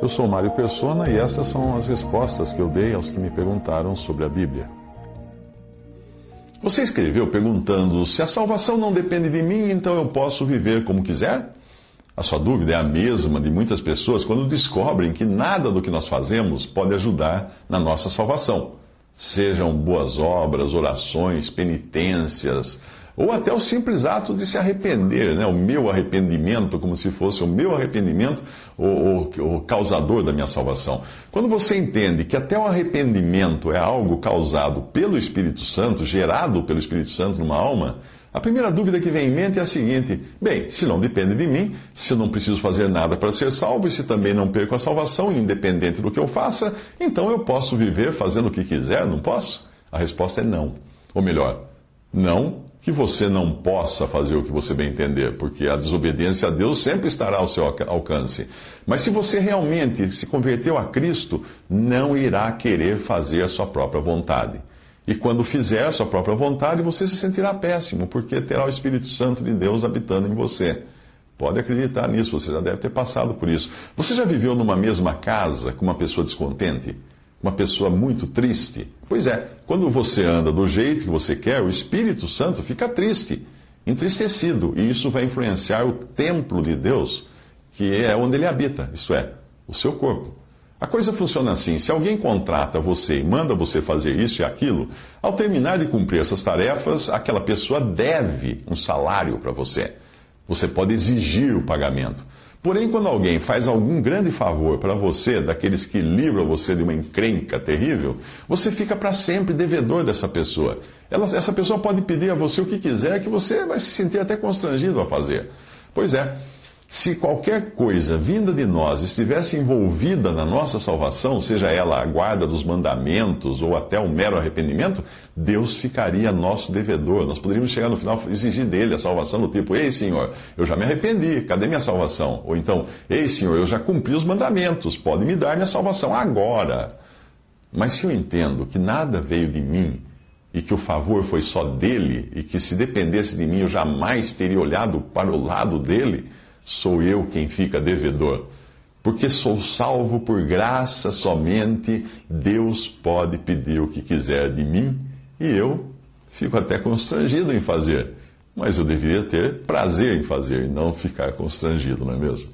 Eu sou Mário Persona e essas são as respostas que eu dei aos que me perguntaram sobre a Bíblia. Você escreveu perguntando: se a salvação não depende de mim, então eu posso viver como quiser? A sua dúvida é a mesma de muitas pessoas quando descobrem que nada do que nós fazemos pode ajudar na nossa salvação. Sejam boas obras, orações, penitências, ou até o simples ato de se arrepender, né? o meu arrependimento, como se fosse o meu arrependimento o, o, o, causador da minha salvação. Quando você entende que até o arrependimento é algo causado pelo Espírito Santo, gerado pelo Espírito Santo numa alma, a primeira dúvida que vem em mente é a seguinte: bem, se não depende de mim, se eu não preciso fazer nada para ser salvo e se também não perco a salvação, independente do que eu faça, então eu posso viver fazendo o que quiser, não posso? A resposta é não. Ou melhor, não que você não possa fazer o que você bem entender, porque a desobediência a Deus sempre estará ao seu alcance. Mas se você realmente se converteu a Cristo, não irá querer fazer a sua própria vontade. E quando fizer a sua própria vontade, você se sentirá péssimo, porque terá o Espírito Santo de Deus habitando em você. Pode acreditar nisso, você já deve ter passado por isso. Você já viveu numa mesma casa com uma pessoa descontente? Uma pessoa muito triste? Pois é, quando você anda do jeito que você quer, o Espírito Santo fica triste, entristecido, e isso vai influenciar o templo de Deus, que é onde ele habita, isto é, o seu corpo. A coisa funciona assim: se alguém contrata você e manda você fazer isso e aquilo, ao terminar de cumprir essas tarefas, aquela pessoa deve um salário para você. Você pode exigir o pagamento. Porém, quando alguém faz algum grande favor para você, daqueles que livram você de uma encrenca terrível, você fica para sempre devedor dessa pessoa. Ela, essa pessoa pode pedir a você o que quiser, que você vai se sentir até constrangido a fazer. Pois é. Se qualquer coisa vinda de nós estivesse envolvida na nossa salvação, seja ela a guarda dos mandamentos ou até um mero arrependimento, Deus ficaria nosso devedor. Nós poderíamos chegar no final e exigir dele a salvação do tipo: Ei, Senhor, eu já me arrependi, cadê minha salvação? Ou então: Ei, Senhor, eu já cumpri os mandamentos, pode me dar minha salvação agora. Mas se eu entendo que nada veio de mim e que o favor foi só dele e que se dependesse de mim eu jamais teria olhado para o lado dele sou eu quem fica devedor. Porque sou salvo por graça somente, Deus pode pedir o que quiser de mim e eu fico até constrangido em fazer. Mas eu deveria ter prazer em fazer e não ficar constrangido, não é mesmo?